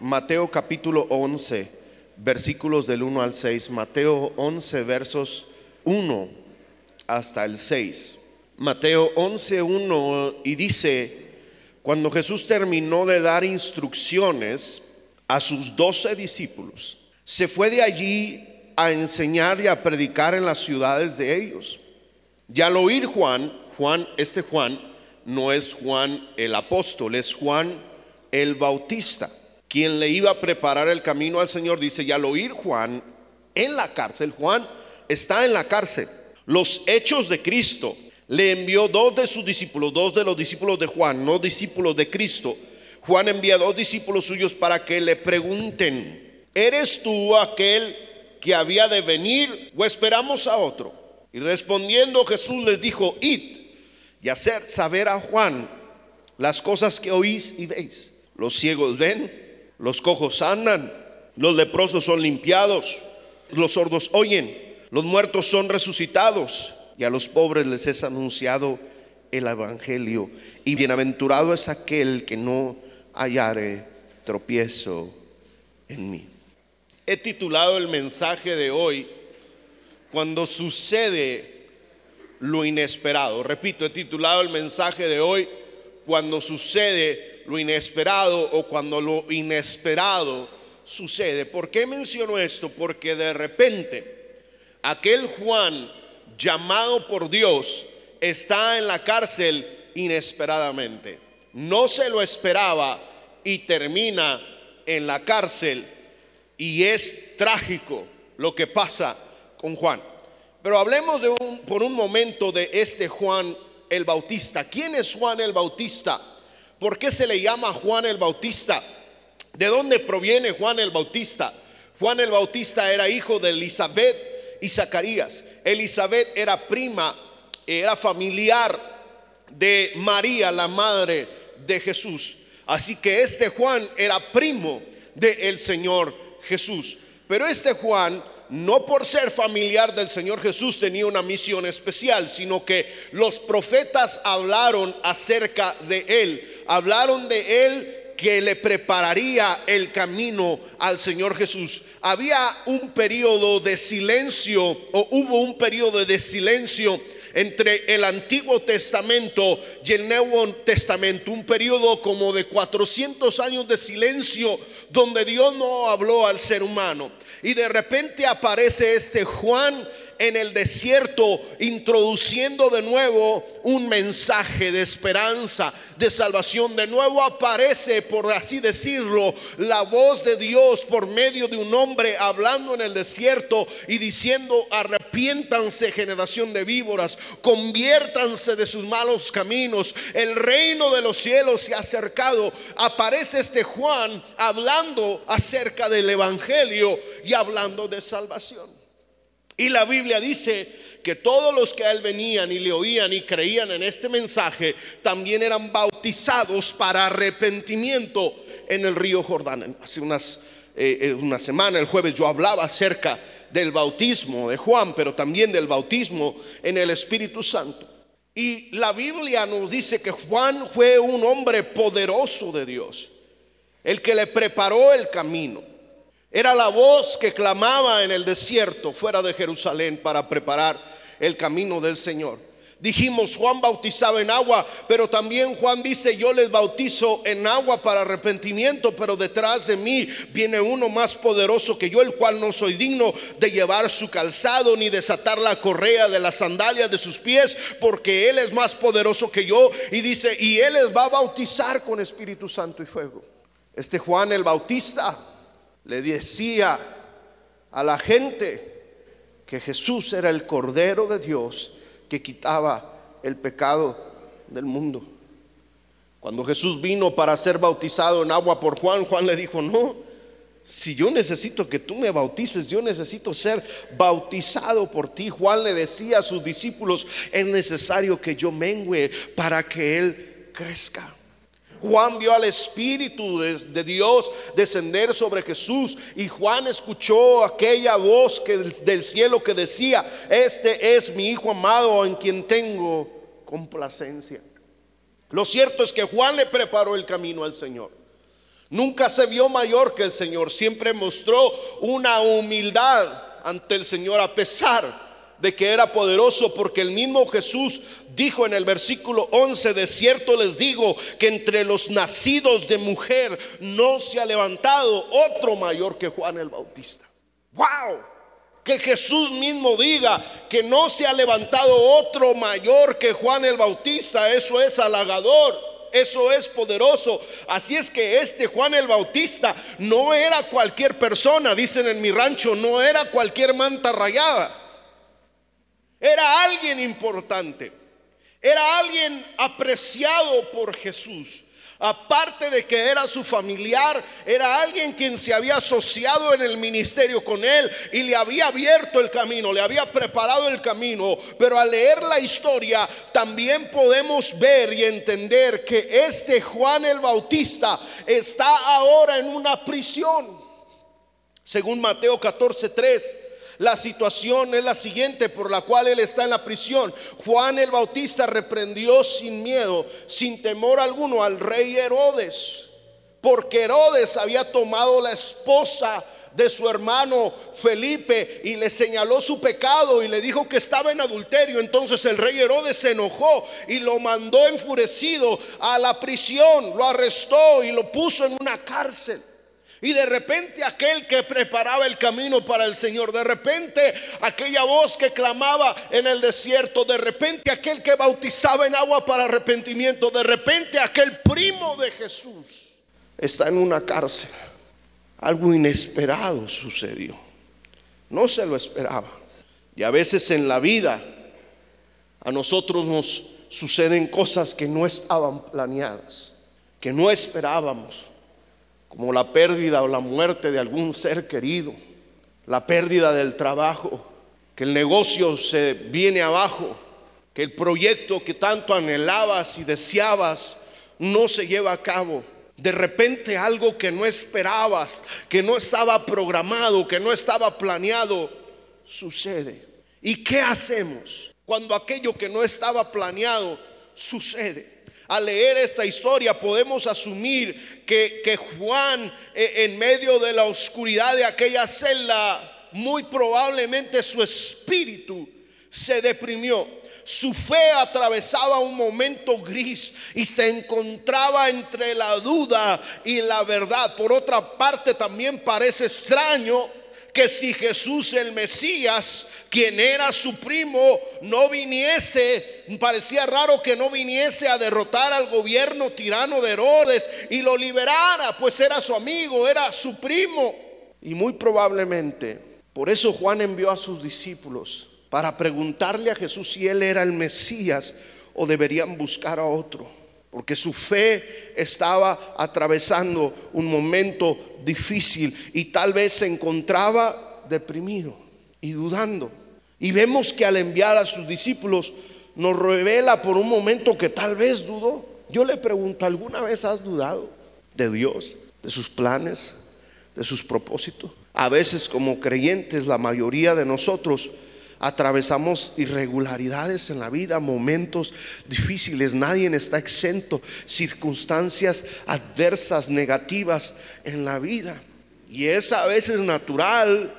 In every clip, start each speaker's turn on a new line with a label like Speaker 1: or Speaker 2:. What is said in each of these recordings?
Speaker 1: Mateo capítulo 11, versículos del 1 al 6, Mateo 11 versos 1 hasta el 6. Mateo 11, 1 y dice, cuando Jesús terminó de dar instrucciones a sus doce discípulos, se fue de allí a enseñar y a predicar en las ciudades de ellos. Y al oír Juan, Juan, este Juan, no es Juan el apóstol, es Juan el Bautista, quien le iba a preparar el camino al Señor, dice, y al oír Juan en la cárcel, Juan está en la cárcel, los hechos de Cristo, le envió dos de sus discípulos, dos de los discípulos de Juan, no discípulos de Cristo. Juan envía dos discípulos suyos para que le pregunten, ¿eres tú aquel que había de venir o esperamos a otro? Y respondiendo Jesús les dijo, id y hacer saber a Juan las cosas que oís y veis. Los ciegos ven, los cojos andan, los leprosos son limpiados, los sordos oyen, los muertos son resucitados y a los pobres les es anunciado el Evangelio. Y bienaventurado es aquel que no hallare tropiezo en mí. He titulado el mensaje de hoy, cuando sucede lo inesperado. Repito, he titulado el mensaje de hoy, cuando sucede lo inesperado o cuando lo inesperado sucede. ¿Por qué menciono esto? Porque de repente aquel Juan llamado por Dios está en la cárcel inesperadamente. No se lo esperaba y termina en la cárcel y es trágico lo que pasa con Juan. Pero hablemos de un, por un momento de este Juan el Bautista. ¿Quién es Juan el Bautista? ¿Por qué se le llama Juan el Bautista? ¿De dónde proviene Juan el Bautista? Juan el Bautista era hijo de Elizabeth y Zacarías. Elizabeth era prima, era familiar de María, la madre de Jesús. Así que este Juan era primo del Señor Jesús. Pero este Juan no por ser familiar del Señor Jesús tenía una misión especial, sino que los profetas hablaron acerca de él, hablaron de él que le prepararía el camino al Señor Jesús. Había un periodo de silencio o hubo un periodo de silencio entre el Antiguo Testamento y el Nuevo Testamento, un periodo como de 400 años de silencio donde Dios no habló al ser humano. Y de repente aparece este Juan en el desierto, introduciendo de nuevo un mensaje de esperanza, de salvación. De nuevo aparece, por así decirlo, la voz de Dios por medio de un hombre hablando en el desierto y diciendo, arrepiéntanse generación de víboras, conviértanse de sus malos caminos, el reino de los cielos se ha acercado. Aparece este Juan hablando acerca del Evangelio y hablando de salvación. Y la Biblia dice que todos los que a él venían y le oían y creían en este mensaje también eran bautizados para arrepentimiento en el río Jordán. Hace unas, eh, eh, una semana, el jueves, yo hablaba acerca del bautismo de Juan, pero también del bautismo en el Espíritu Santo. Y la Biblia nos dice que Juan fue un hombre poderoso de Dios, el que le preparó el camino. Era la voz que clamaba en el desierto fuera de Jerusalén para preparar el camino del Señor. Dijimos, Juan bautizaba en agua, pero también Juan dice, yo les bautizo en agua para arrepentimiento, pero detrás de mí viene uno más poderoso que yo, el cual no soy digno de llevar su calzado ni desatar la correa de las sandalias de sus pies, porque él es más poderoso que yo. Y dice, y él les va a bautizar con Espíritu Santo y fuego. Este Juan el Bautista le decía a la gente que Jesús era el Cordero de Dios que quitaba el pecado del mundo. Cuando Jesús vino para ser bautizado en agua por Juan, Juan le dijo, no, Si yo necesito que tú me bautices, yo necesito ser bautizado por ti. Juan le decía a sus discípulos, es necesario que yo mengüe para que Él crezca. Juan vio al Espíritu de, Dios descender sobre Jesús y Juan escuchó aquella voz que, del cielo que decía, este es mi Hijo amado en quien tengo complacencia. Lo cierto es que Juan le preparó el camino al Señor. Nunca se vio mayor que el Señor, siempre mostró una humildad ante el Señor a pesar de que era poderoso porque el mismo Jesús dijo en el versículo 11, de cierto les digo que entre los nacidos de mujer no se ha levantado otro mayor que Juan el Bautista. ¡Wow! Que Jesús mismo diga que no se ha levantado otro mayor que Juan el Bautista, eso es halagador. Eso es poderoso. Así es que este Juan el Bautista no era cualquier persona, dicen en mi rancho, no era cualquier manta rayada. Era alguien importante. Era alguien apreciado por Jesús. Aparte de que era su familiar, era alguien quien se había asociado en el ministerio con él y le había abierto el camino, le había preparado el camino. Pero al leer la historia también podemos ver y entender que este Juan el Bautista está ahora en una prisión. Según Mateo 14:3 la situación es la siguiente por la cual él está en la prisión. Juan el Bautista reprendió sin miedo, sin temor alguno al rey Herodes, porque Herodes había tomado la esposa de su hermano Felipe y le señaló su pecado y le dijo que estaba en adulterio. Entonces el rey Herodes se enojó y lo mandó enfurecido a la prisión, lo arrestó y lo puso en una cárcel. Y de repente aquel que preparaba el camino para el Señor, de repente aquella voz que clamaba en el desierto, de repente aquel que bautizaba en agua para arrepentimiento, de repente aquel primo de Jesús está en una cárcel. Algo inesperado sucedió. No se lo esperaba. Y a veces en la vida a nosotros nos suceden cosas que no estaban planeadas, que no esperábamos como la pérdida o la muerte de algún ser querido, la pérdida del trabajo, que el negocio se viene abajo, que el proyecto que tanto anhelabas y deseabas no se lleva a cabo. De repente algo que no esperabas, que no estaba programado, que no estaba planeado, sucede. ¿Y qué hacemos cuando aquello que no estaba planeado sucede? Al leer esta historia podemos asumir que, Juan eh, en medio de la oscuridad de aquella celda, muy probablemente su espíritu se deprimió. Su fe atravesaba un momento gris y se encontraba entre la duda y la verdad. Por otra parte, también parece extraño que si Jesús el Mesías, quien era su primo, no viniese, parecía raro que no viniese a derrotar al gobierno tirano de Herodes y lo liberara, pues era su amigo, era su primo. Y muy probablemente, por eso Juan envió a sus discípulos para preguntarle a Jesús si él era el Mesías o deberían buscar a otro porque su fe estaba atravesando un momento difícil y tal vez se encontraba deprimido y dudando. Y vemos que al enviar a sus discípulos nos revela por un momento que tal vez dudó. Yo le pregunto, ¿alguna vez has dudado de Dios, de sus planes, de sus propósitos? A veces como creyentes, la mayoría de nosotros atravesamos irregularidades en la vida, momentos difíciles, nadie está exento, circunstancias adversas, negativas en la vida. Y es a veces natural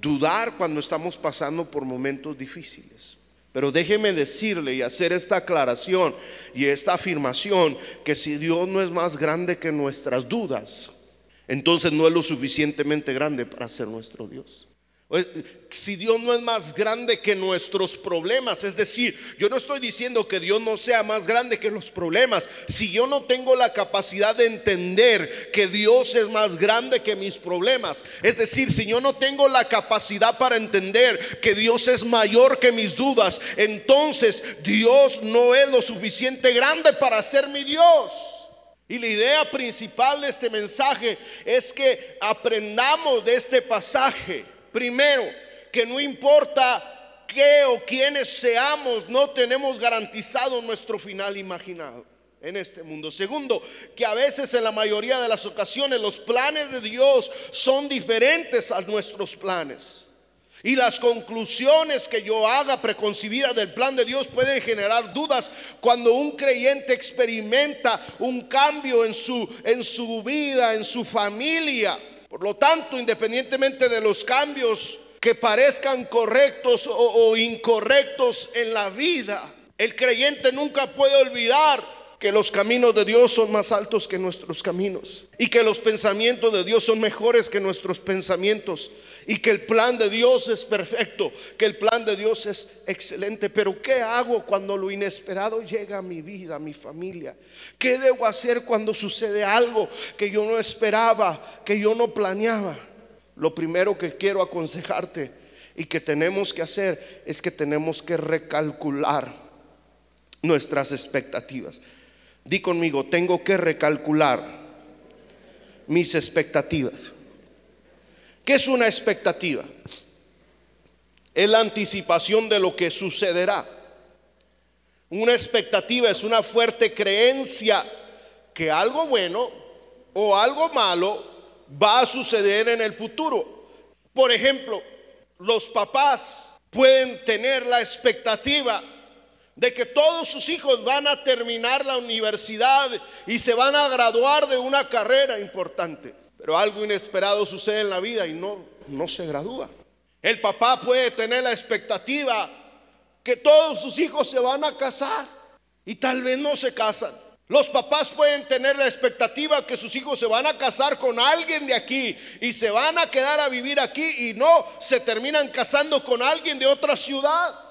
Speaker 1: dudar cuando estamos pasando por momentos difíciles. Pero déjeme decirle y hacer esta aclaración y esta afirmación que si Dios no es más grande que nuestras dudas, entonces no es lo suficientemente grande para ser nuestro Dios. Si Dios no es más grande que nuestros problemas, es decir, yo no estoy diciendo que Dios no sea más grande que los problemas. Si yo no tengo la capacidad de entender que Dios es más grande que mis problemas, es decir, si yo no tengo la capacidad para entender que Dios es mayor que mis dudas, entonces Dios no es lo suficiente grande para ser mi Dios. Y la idea principal de este mensaje es que aprendamos de este pasaje, primero, que no importa qué o quiénes seamos, no tenemos garantizado nuestro final imaginado en este mundo. Segundo, que a veces en la mayoría de las ocasiones los planes de Dios son diferentes a nuestros planes. Y las conclusiones que yo haga preconcebidas del plan de Dios pueden generar dudas cuando un creyente experimenta un cambio en su, en su vida, en su familia. Por lo tanto, independientemente de los cambios que parezcan correctos o, incorrectos en la vida, el creyente nunca puede olvidar que los caminos de Dios son más altos que nuestros caminos y que los pensamientos de Dios son mejores que nuestros pensamientos y que el plan de Dios es perfecto, que el plan de Dios es excelente. Pero ¿qué hago cuando lo inesperado llega a mi vida, a mi familia? ¿Qué debo hacer cuando sucede algo que yo no esperaba, que yo no planeaba? Lo primero que quiero aconsejarte y que tenemos que hacer es que tenemos que recalcular nuestras expectativas. Di conmigo, tengo que recalcular mis expectativas. ¿Qué es una expectativa? Es la anticipación de lo que sucederá. Una expectativa es una fuerte creencia que algo bueno o algo malo va a suceder en el futuro. Por ejemplo, los papás pueden tener la expectativa de que todos sus hijos van a terminar la universidad y se van a graduar de una carrera importante. Pero algo inesperado sucede en la vida y no, no se gradúa. El papá puede tener la expectativa que todos sus hijos se van a casar y tal vez no se casan. Los papás pueden tener la expectativa que sus hijos se van a casar con alguien de aquí y se van a quedar a vivir aquí y no se terminan casando con alguien de otra ciudad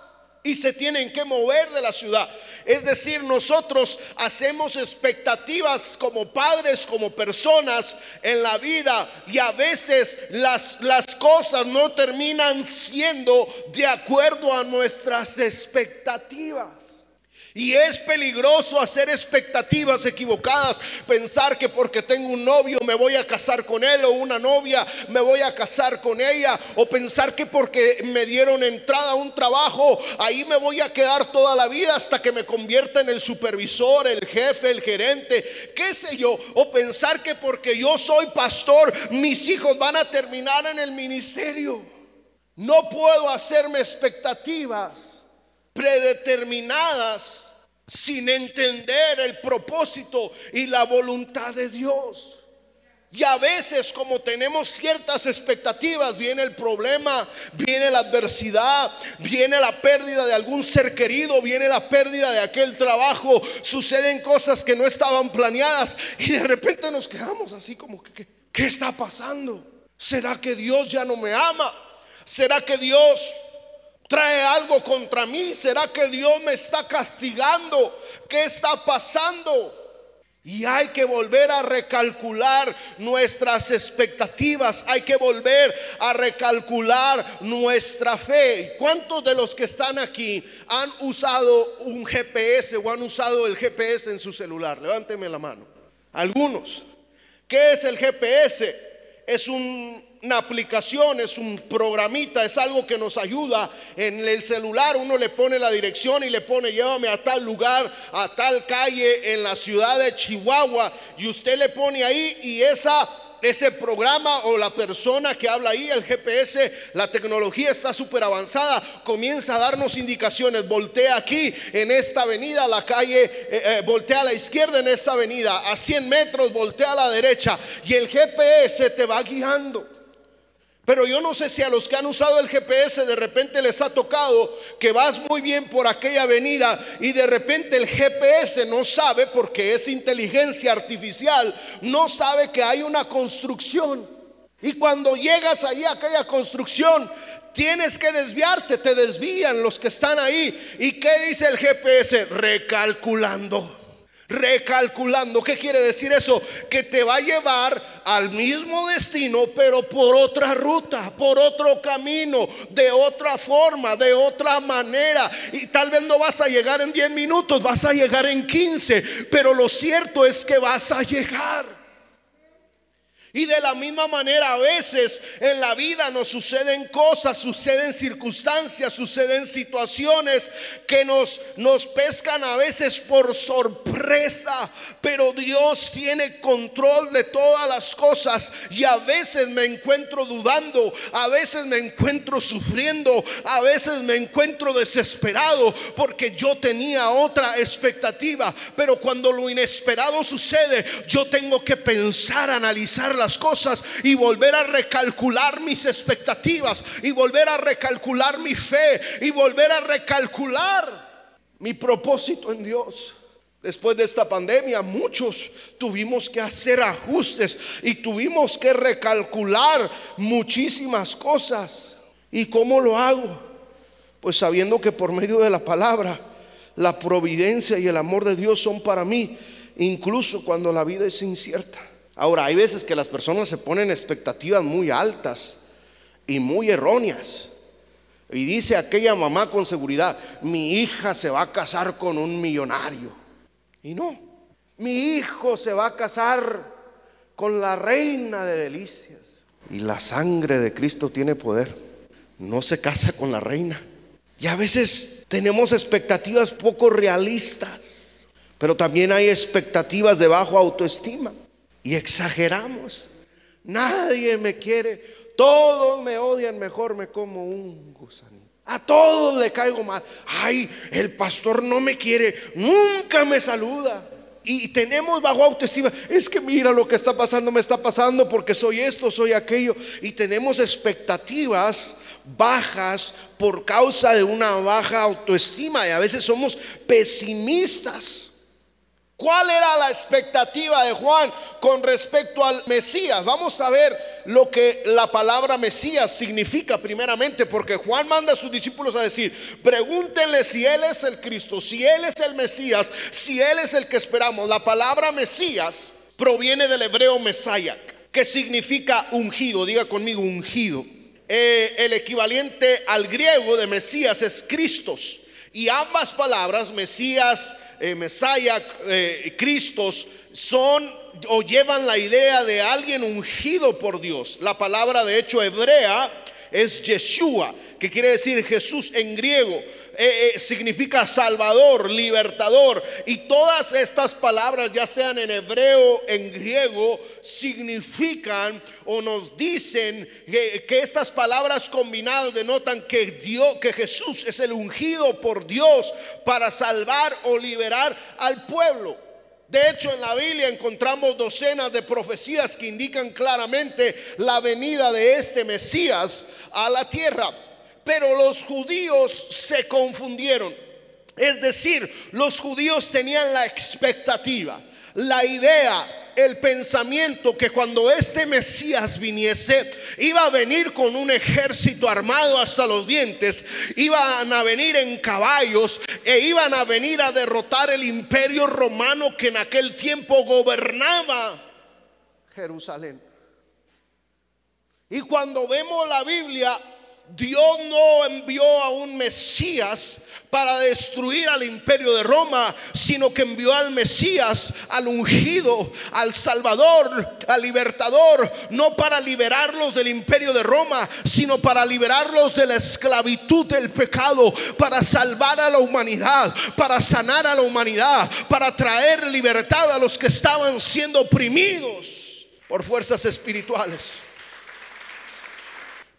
Speaker 1: y se tienen que mover de la ciudad. Es decir, nosotros hacemos expectativas como padres, como personas en la vida y a veces las, las cosas no terminan siendo de acuerdo a nuestras expectativas. Y es peligroso hacer expectativas equivocadas, pensar que porque tengo un novio me voy a casar con él o una novia me voy a casar con ella, o pensar que porque me dieron entrada a un trabajo, ahí me voy a quedar toda la vida hasta que me convierta en el supervisor, el jefe, el gerente, qué sé yo, o pensar que porque yo soy pastor, mis hijos van a terminar en el ministerio. No puedo hacerme expectativas predeterminadas sin entender el propósito y la voluntad de Dios. Y a veces como tenemos ciertas expectativas, viene el problema, viene la adversidad, viene la pérdida de algún ser querido, viene la pérdida de aquel trabajo, suceden cosas que no estaban planeadas y de repente nos quedamos así como que, ¿qué está pasando? ¿Será que Dios ya no me ama? ¿Será que Dios trae algo contra mí? ¿Será que Dios me está castigando? ¿Qué está pasando? Y hay que volver a recalcular nuestras expectativas, hay que volver a recalcular nuestra fe. ¿Cuántos de los que están aquí han usado un GPS o han usado el GPS en su celular? Levánteme la mano. Algunos. ¿Qué es el GPS? Es un una aplicación, es un programita, es algo que nos ayuda. En el celular uno le pone la dirección y le pone llévame a tal lugar, a tal calle en la ciudad de Chihuahua y usted le pone ahí y esa ese programa o la persona que habla ahí, el GPS, la tecnología está súper avanzada, comienza a darnos indicaciones. Voltea aquí en esta avenida, la calle, eh, eh, voltea a la izquierda en esta avenida, a 100 metros, voltea a la derecha y el GPS te va guiando. Pero yo no sé si a los que han usado el GPS de repente les ha tocado que vas muy bien por aquella avenida y de repente el GPS no sabe, porque es inteligencia artificial, no sabe que hay una construcción. Y cuando llegas ahí a aquella construcción, tienes que desviarte, te desvían los que están ahí. ¿Y qué dice el GPS? Recalculando Recalculando, ¿qué quiere decir eso? Que te va a llevar al mismo destino, pero por otra ruta, por otro camino, de otra forma, de otra manera. Y tal vez no vas a llegar en 10 minutos, vas a llegar en 15, pero lo cierto es que vas a llegar. Y de la misma manera a veces en la vida nos suceden cosas, suceden circunstancias, suceden situaciones que nos, nos pescan a veces por sorpresa. Pero Dios tiene control de todas las cosas y a veces me encuentro dudando, a veces me encuentro sufriendo, a veces me encuentro desesperado porque yo tenía otra expectativa. Pero cuando lo inesperado sucede, yo tengo que pensar, analizar la cosas y volver a recalcular mis expectativas y volver a recalcular mi fe y volver a recalcular mi propósito en Dios. Después de esta pandemia, muchos tuvimos que hacer ajustes y tuvimos que recalcular muchísimas cosas. ¿Y cómo lo hago? Pues sabiendo que por medio de la palabra, la providencia y el amor de Dios son para mí, incluso cuando la vida es incierta. Ahora, hay veces que las personas se ponen expectativas muy altas y muy erróneas. Y dice aquella mamá con seguridad, mi hija se va a casar con un millonario. Y no, mi hijo se va a casar con la reina de delicias. Y la sangre de Cristo tiene poder. No se casa con la reina. Y a veces tenemos expectativas poco realistas, pero también hay expectativas de bajo autoestima y exageramos. Nadie me quiere, todos me odian, mejor me como un gusanito. A todos le caigo mal. Ay, el pastor no me quiere, nunca me saluda. Y tenemos bajo autoestima, es que mira lo que está pasando, me está pasando porque soy esto, soy aquello. Y tenemos expectativas bajas por causa de una baja autoestima. Y a veces somos pesimistas. ¿Cuál era la expectativa de Juan con respecto al Mesías? Vamos a ver lo que la palabra Mesías significa primeramente, porque Juan manda a sus discípulos a decir, pregúntenle si Él es el Cristo, si Él es el Mesías, si Él es el que esperamos. La palabra Mesías proviene del hebreo Mesayak, que significa ungido, diga conmigo ungido. Eh, el equivalente al griego de Mesías es Cristos. Y ambas palabras, Mesías eh, Mesías, eh, Cristos, son o llevan la idea de alguien ungido por Dios. La palabra de hecho hebrea es Yeshua, que quiere decir Jesús en griego. Eh, eh, significa salvador, libertador. Y todas estas palabras, ya sean en hebreo, en griego, significan o nos dicen que, que estas palabras combinadas denotan que Dios, que Jesús es el ungido por Dios para salvar o liberar al pueblo. De hecho, en la Biblia encontramos docenas de profecías que indican claramente la venida de este Mesías a la tierra. Pero los judíos se confundieron. Es decir, los judíos tenían la expectativa, la idea, el pensamiento que cuando este Mesías viniese, iba a venir con un ejército armado hasta los dientes, iban a venir en caballos e iban a venir a derrotar el imperio romano que en aquel tiempo gobernaba Jerusalén. Y cuando vemos la Biblia, Dios no envió a un Mesías para destruir al imperio de Roma, sino que envió al Mesías, al ungido, al Salvador, al libertador, no para liberarlos del imperio de Roma, sino para liberarlos de la esclavitud del pecado, para salvar a la humanidad, para sanar a la humanidad, para traer libertad a los que estaban siendo oprimidos por fuerzas espirituales.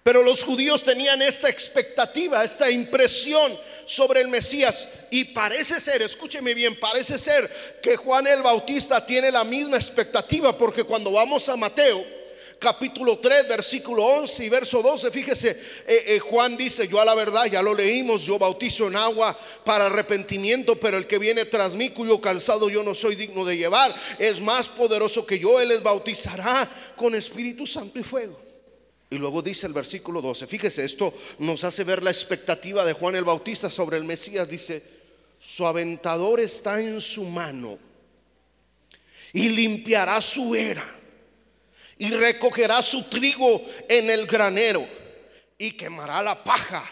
Speaker 1: Pero los judíos tenían esta expectativa, esta impresión sobre el Mesías. Y parece ser, escúcheme bien, parece ser que Juan el Bautista tiene la misma expectativa, porque cuando vamos a Mateo, capítulo 3, versículo 11 y verso 12, fíjese, eh, eh, Juan dice, yo a la verdad, ya lo leímos, yo bautizo en agua para arrepentimiento, pero el que viene tras mí, cuyo calzado yo no soy digno de llevar, es más poderoso que yo, él les bautizará con Espíritu Santo y fuego. Y luego dice el versículo 12, fíjese, esto nos hace ver la expectativa de Juan el Bautista sobre el Mesías. Dice, su aventador está en su mano y limpiará su era y recogerá su trigo en el granero y quemará la paja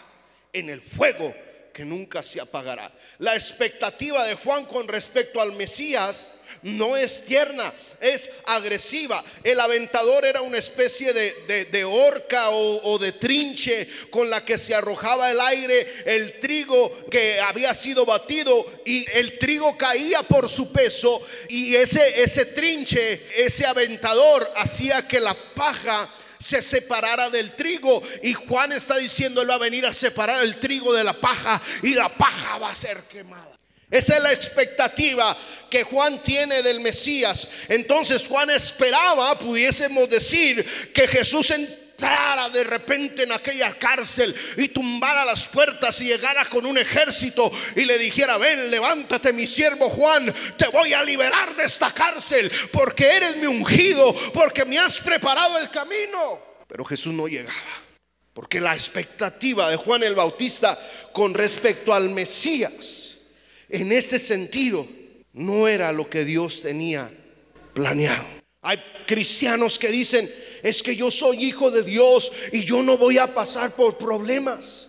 Speaker 1: en el fuego que nunca se apagará. La expectativa de Juan con respecto al Mesías no es tierna, es agresiva. El aventador era una especie de, de, horca o, o, de trinche con la que se arrojaba el aire, el trigo que había sido batido y el trigo caía por su peso y ese, ese trinche, ese aventador hacía que la paja se separara del trigo. Y Juan está diciendo, él va a venir a separar el trigo de la paja y la paja va a ser quemada. Esa es la expectativa que Juan tiene del Mesías. Entonces Juan esperaba, pudiésemos decir, que Jesús entrara de repente en aquella cárcel y tumbara las puertas y llegara con un ejército y le dijera, ven, levántate mi siervo Juan, te voy a liberar de esta cárcel porque eres mi ungido, porque me has preparado el camino. Pero Jesús no llegaba. Porque la expectativa de Juan el Bautista con respecto al Mesías en este sentido no era lo que Dios tenía planeado. Hay cristianos que dicen, es que yo soy hijo de Dios y yo no voy a pasar por problemas.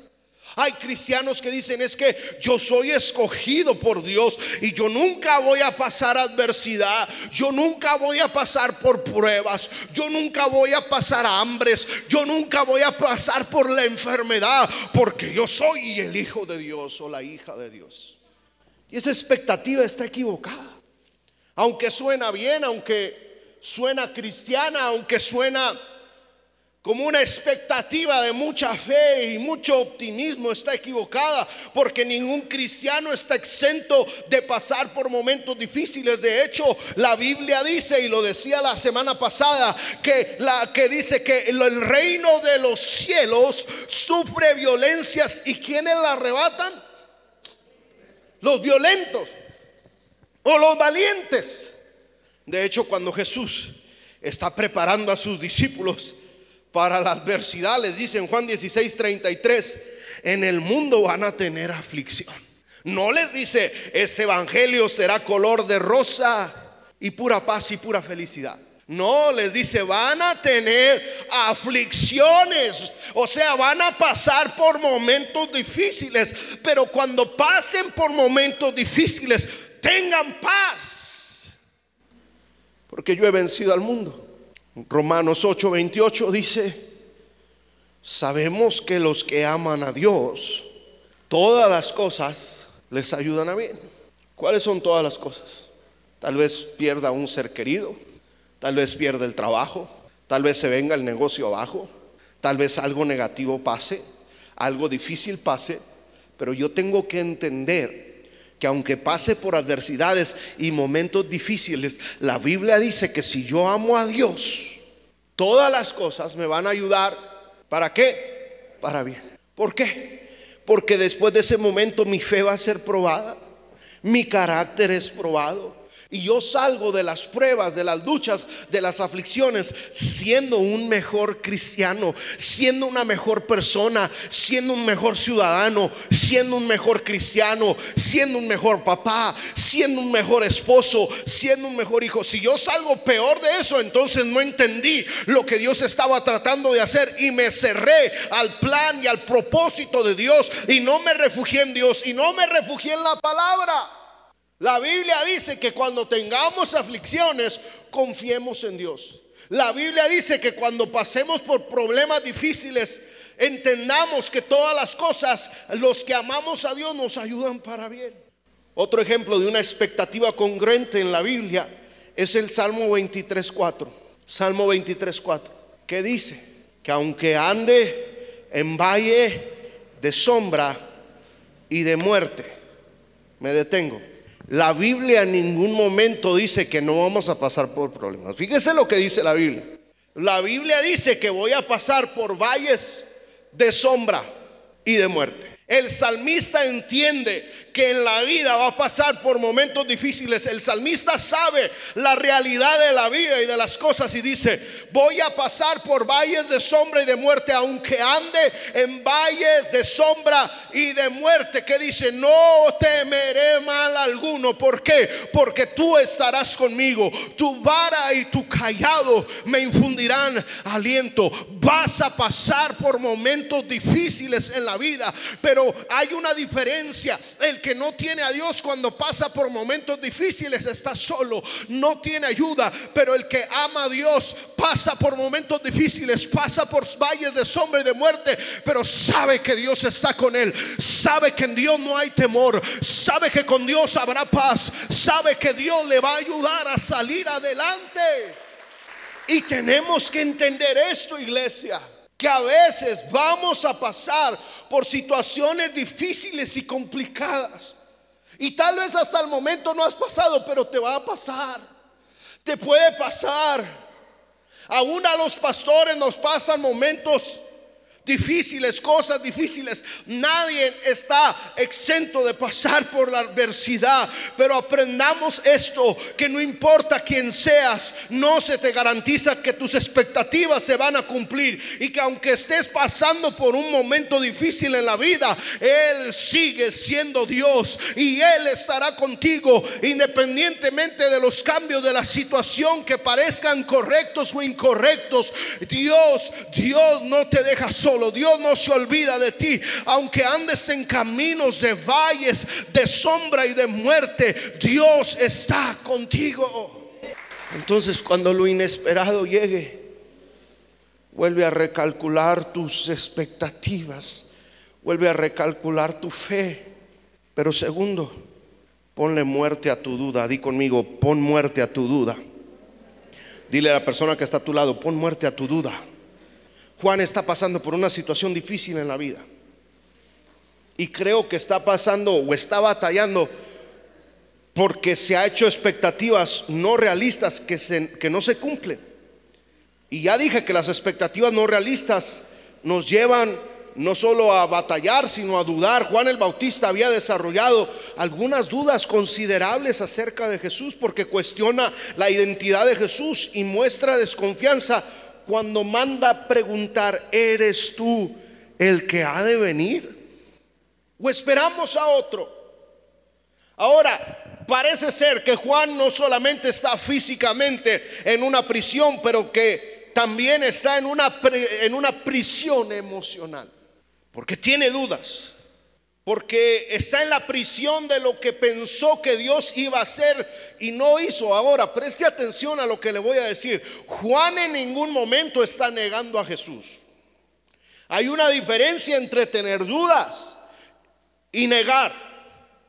Speaker 1: Hay cristianos que dicen es que yo soy escogido por Dios y yo nunca voy a pasar adversidad, yo nunca voy a pasar por pruebas, yo nunca voy a pasar hambres, yo nunca voy a pasar por la enfermedad porque yo soy el hijo de Dios o la hija de Dios. Y esa expectativa está equivocada. Aunque suena bien, aunque suena cristiana, aunque suena como una expectativa de mucha fe y mucho optimismo está equivocada, porque ningún cristiano está exento de pasar por momentos difíciles. De hecho, la Biblia dice y lo decía la semana pasada que la que dice que el reino de los cielos sufre violencias y quienes la arrebatan? Los violentos o los valientes. De hecho, cuando Jesús está preparando a sus discípulos para la adversidad, les dice en Juan 16, 33, en el mundo van a tener aflicción. No les dice, este evangelio será color de rosa y pura paz y pura felicidad. No, les dice, van a tener aflicciones, o sea, van a pasar por momentos difíciles, pero cuando pasen por momentos difíciles, tengan paz, porque yo he vencido al mundo. Romanos 8:28 dice, sabemos que los que aman a Dios, todas las cosas les ayudan a bien. ¿Cuáles son todas las cosas? Tal vez pierda un ser querido Tal vez pierda el trabajo, tal vez se venga el negocio abajo, tal vez algo negativo pase, algo difícil pase, pero yo tengo que entender que aunque pase por adversidades y momentos difíciles, la Biblia dice que si yo amo a Dios, todas las cosas me van a ayudar. ¿Para qué? Para bien. ¿Por qué? Porque después de ese momento mi fe va a ser probada, mi carácter es probado, y yo salgo de las pruebas, de las luchas, de las aflicciones, siendo un mejor cristiano, siendo una mejor persona, siendo un mejor ciudadano, siendo un mejor cristiano, siendo un mejor papá, siendo un mejor esposo, siendo un mejor hijo. Si yo salgo peor de eso, entonces no entendí lo que Dios estaba tratando de hacer y me cerré al plan y al propósito de Dios y no me refugié en Dios y no me refugié en la palabra. La Biblia dice que cuando tengamos aflicciones, confiemos en Dios. La Biblia dice que cuando pasemos por problemas difíciles, entendamos que todas las cosas, los que amamos a Dios, nos ayudan para bien. Otro ejemplo de una expectativa congruente en la Biblia es el Salmo 23.4. Salmo 23.4, que dice que aunque ande en valle de sombra y de muerte, me detengo la Biblia en ningún momento dice que no vamos a pasar por problemas. Fíjese lo que dice la Biblia. La Biblia dice que voy a pasar por valles de sombra y de muerte. El salmista entiende que en la vida va a pasar por momentos difíciles. El salmista sabe la realidad de la vida y de las cosas y dice, voy a pasar por valles de sombra y de muerte, aunque ande en valles de sombra y de muerte. Que dice, no temeré mal alguno. ¿Por qué? Porque tú estarás conmigo. Tu vara y tu callado me infundirán aliento. Vas a pasar por momentos difíciles en la vida, pero pero hay una diferencia. El que no tiene a Dios cuando pasa por momentos difíciles está solo, no tiene ayuda. Pero el que ama a Dios pasa por momentos difíciles, pasa por valles de sombra y de muerte, pero sabe que Dios está con él. Sabe que en Dios no hay temor. Sabe que con Dios habrá paz. Sabe que Dios le va a ayudar a salir adelante. Y tenemos que entender esto, iglesia que a veces vamos a pasar por situaciones difíciles y complicadas. Y tal vez hasta el momento no has pasado, pero te va a pasar. Te puede pasar. Aún a los pastores nos pasan momentos difíciles, cosas difíciles. Nadie está exento de pasar por la adversidad, pero aprendamos esto, que no importa quién seas, no se te garantiza que tus expectativas se van a cumplir y que aunque estés pasando por un momento difícil en la vida, Él sigue siendo Dios y Él estará contigo independientemente de los cambios de la situación que parezcan correctos o incorrectos. Dios, Dios no te deja solo. Dios no se olvida de ti. Aunque andes en caminos de valles, de sombra y de muerte, Dios está contigo. Entonces cuando lo inesperado llegue, vuelve a recalcular tus expectativas, vuelve a recalcular tu fe. Pero segundo, ponle muerte a tu duda. Di conmigo, pon muerte a tu duda. Dile a la persona que está a tu lado, pon muerte a tu duda. Juan está pasando por una situación difícil en la vida. Y creo que está pasando o está batallando porque se ha hecho expectativas no realistas que, que no se cumplen. Y ya dije que las expectativas no realistas nos llevan no solo a batallar, sino a dudar. Juan el Bautista había desarrollado algunas dudas considerables acerca de Jesús porque cuestiona la identidad de Jesús y muestra desconfianza cuando manda preguntar, ¿eres tú el que ha de venir? ¿O esperamos a otro? Ahora, parece ser que Juan no solamente está físicamente en una prisión, pero que también está en una, en una prisión emocional, porque tiene dudas porque está en la prisión de lo que pensó que Dios iba a hacer y no hizo. Ahora, preste atención a lo que le voy a decir. Juan en ningún momento está negando a Jesús. Hay una diferencia entre tener dudas y negar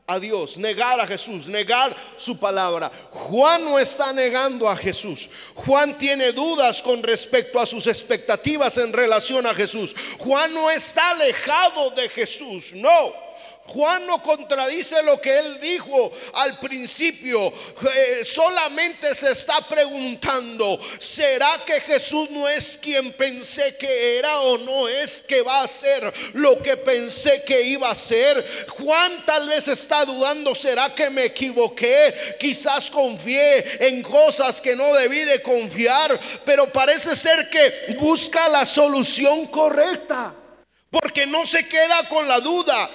Speaker 1: a Dios, negar a Jesús, negar su palabra. Juan no está negando a Jesús. Juan tiene dudas con respecto a sus expectativas en relación a Jesús. Juan no está alejado de Jesús, no. Juan no contradice lo que él dijo al principio. Eh, solamente se está preguntando, ¿será que Jesús no es quien pensé que era o no es que va a ser lo que pensé que iba a ser? Juan tal vez está dudando, ¿será que me equivoqué? Quizás confié en cosas que no debí de confiar, pero parece ser que busca la solución correcta. Porque no se queda con la duda,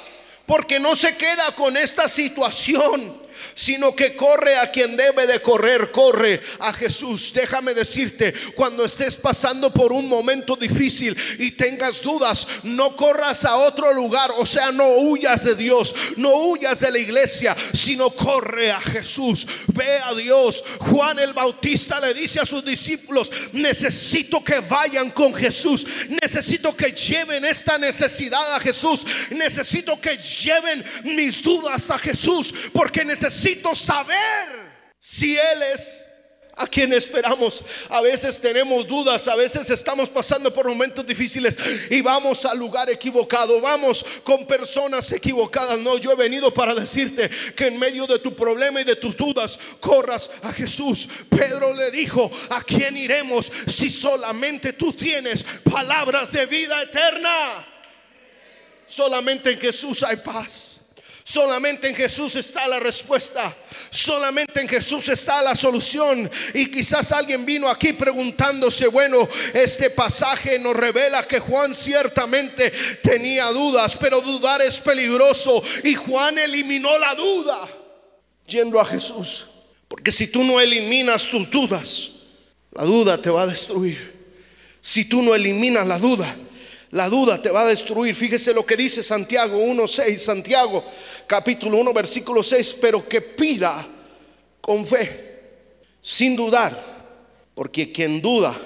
Speaker 1: porque no se queda con esta situación sino que corre a quien debe de correr, corre a Jesús. Déjame decirte, cuando estés pasando por un momento difícil y tengas dudas, no corras a otro lugar, o sea, no huyas de Dios, no huyas de la iglesia, sino corre a Jesús. Ve a Dios. Juan el Bautista le dice a sus discípulos, necesito que vayan con Jesús, necesito que lleven esta necesidad a Jesús, necesito que lleven mis dudas a Jesús, porque necesito necesito saber si Él es a quien esperamos. A veces tenemos dudas, a veces estamos pasando por momentos difíciles y vamos al lugar equivocado, vamos con personas equivocadas. No, yo he venido para decirte que en medio de tu problema y de tus dudas, corras a Jesús. Pedro le dijo, ¿a quién iremos si solamente tú tienes palabras de vida eterna? Solamente en Jesús hay paz. Solamente en Jesús está la respuesta. Solamente en Jesús está la solución. Y quizás alguien vino aquí preguntándose, bueno, este pasaje nos revela que Juan ciertamente tenía dudas, pero dudar es peligroso. Y Juan eliminó la duda yendo a Jesús. Porque si tú no eliminas tus dudas, la duda te va a destruir. Si tú no eliminas la duda, la duda te va a destruir. Fíjese lo que dice Santiago 1.6. Santiago capítulo 1 versículo 6. Pero que pida con fe, sin dudar. Porque quien duda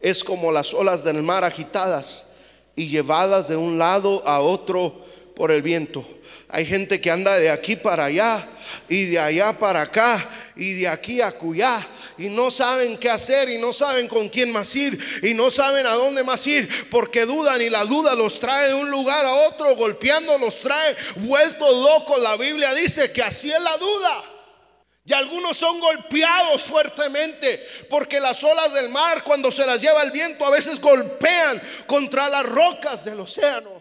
Speaker 1: es como las olas del mar agitadas y llevadas de un lado a otro por el viento. Hay gente que anda de aquí para allá y de allá para acá y de aquí a acullá y no saben qué hacer y no saben con quién más ir y no saben a dónde más ir porque dudan y la duda los trae de un lugar a otro, golpeando los trae vueltos locos. La Biblia dice que así es la duda. Y algunos son golpeados fuertemente porque las olas del mar cuando se las lleva el viento a veces golpean contra las rocas del océano.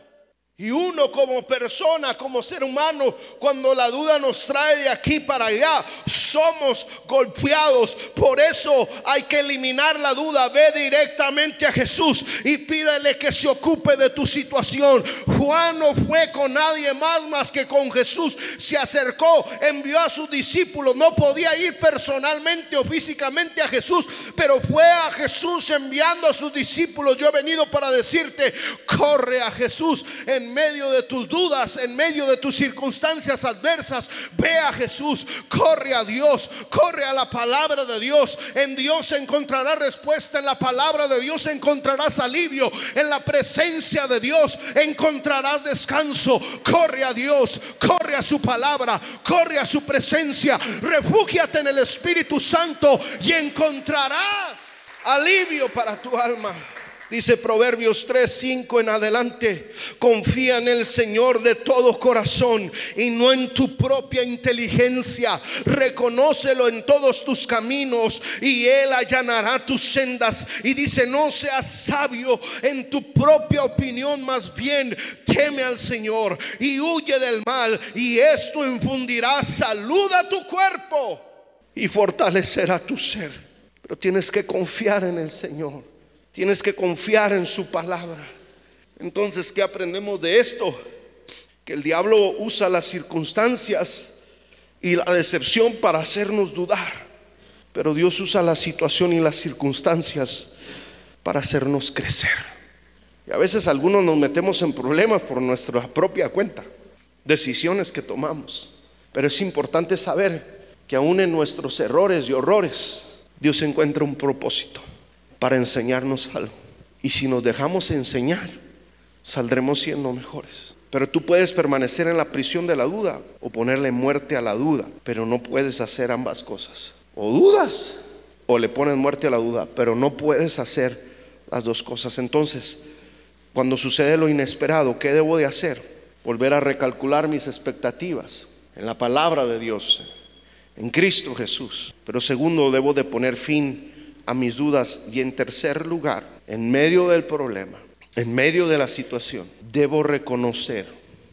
Speaker 1: Y uno como persona, como ser humano, cuando la duda nos trae de aquí para allá, somos golpeados. Por eso hay que eliminar la duda. Ve directamente a Jesús y pídele que se ocupe de tu situación. Juan no fue con nadie más más que con Jesús. Se acercó, envió a sus discípulos. No podía ir personalmente o físicamente a Jesús, pero fue a Jesús enviando a sus discípulos. Yo he venido para decirte, corre a Jesús en en medio de tus dudas, en medio de tus circunstancias adversas, ve a Jesús, corre a Dios, corre a la palabra de Dios. En Dios encontrarás respuesta, en la palabra de Dios encontrarás alivio, en la presencia de Dios encontrarás descanso. Corre a Dios, corre a su palabra, corre a su presencia, refúgiate en el Espíritu Santo y encontrarás alivio para tu alma. Dice Proverbios 3, 5 en adelante, confía en el Señor de todo corazón y no en tu propia inteligencia. Reconócelo en todos tus caminos y Él allanará tus sendas. Y dice, no seas sabio en tu propia opinión, más bien teme al Señor y huye del mal. Y esto infundirá salud a tu cuerpo y fortalecerá tu ser. Pero tienes que confiar en el Señor. Tienes que confiar en su palabra. Entonces, ¿qué aprendemos de esto? Que el diablo usa las circunstancias y la decepción para hacernos dudar. Pero Dios usa la situación y las circunstancias para hacernos crecer. Y a veces algunos nos metemos en problemas por nuestra propia cuenta, decisiones que tomamos. Pero es importante saber que aún en nuestros errores y horrores, Dios encuentra un propósito para enseñarnos algo. Y si nos dejamos enseñar, saldremos siendo mejores. Pero tú puedes permanecer en la prisión de la duda o ponerle muerte a la duda, pero no puedes hacer ambas cosas. O dudas o le pones muerte a la duda, pero no puedes hacer las dos cosas. Entonces, cuando sucede lo inesperado, ¿qué debo de hacer? Volver a recalcular mis expectativas en la palabra de Dios, en Cristo Jesús. Pero segundo, debo de poner fin a mis dudas y en tercer lugar, en medio del problema, en medio de la situación, debo reconocer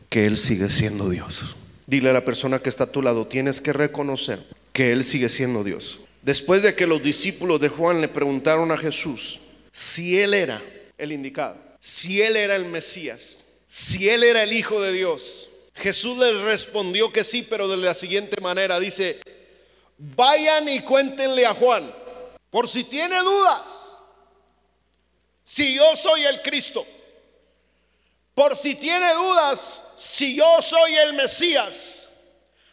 Speaker 1: que Él sigue siendo Dios. Dile a la persona que está a tu lado, tienes que reconocer que Él sigue siendo Dios. Después de que los discípulos de Juan le preguntaron a Jesús si Él era el indicado, si Él era el Mesías, si Él era el Hijo de Dios, Jesús les respondió que sí, pero de la siguiente manera, dice, vayan y cuéntenle a Juan por si tiene dudas, si yo soy el Cristo. Por si tiene dudas, si yo soy el Mesías.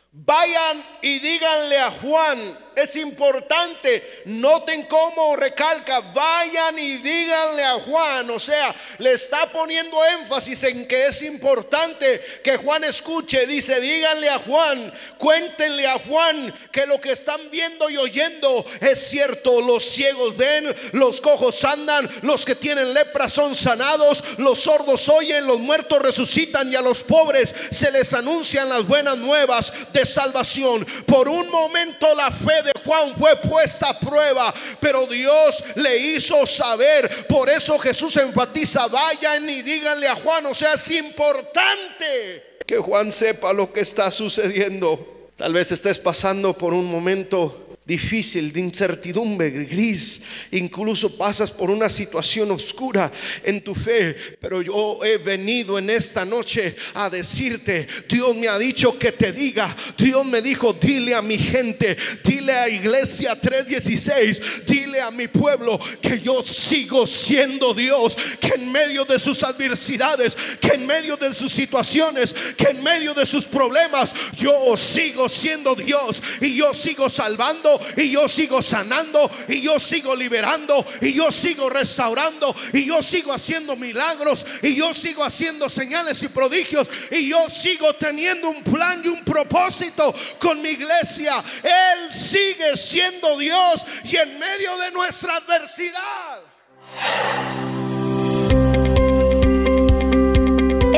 Speaker 1: Vayan y díganle a Juan es importante. Noten cómo recalca, vayan y díganle a Juan, o sea, le está poniendo énfasis en que es importante que Juan escuche. Dice, díganle a Juan, cuéntenle a Juan que lo que están viendo y oyendo es cierto. Los ciegos ven, los cojos andan, los que tienen lepra son sanados, los sordos oyen, los muertos resucitan y a los pobres se les anuncian las buenas nuevas de salvación. Por un momento la fe de Juan fue puesta a prueba, pero Dios le hizo saber. Por eso Jesús enfatiza, vayan y díganle a Juan, o sea, es importante que Juan sepa lo que está sucediendo. Tal vez estés pasando por un momento difícil, de incertidumbre, gris, incluso pasas por una situación oscura en tu fe, pero yo he venido en esta noche a decirte, Dios me ha dicho que te diga, Dios me dijo, dile a mi gente, dile a Iglesia 316, dile a mi pueblo que yo sigo siendo Dios, que en medio de sus adversidades, que en medio de sus situaciones, que en medio de sus problemas, yo sigo siendo Dios y yo sigo salvando y yo sigo sanando y yo sigo liberando y yo sigo restaurando y yo sigo haciendo milagros y yo sigo haciendo señales y prodigios y yo sigo teniendo un plan y un propósito con mi iglesia. Él sigue siendo Dios y en medio de nuestra adversidad.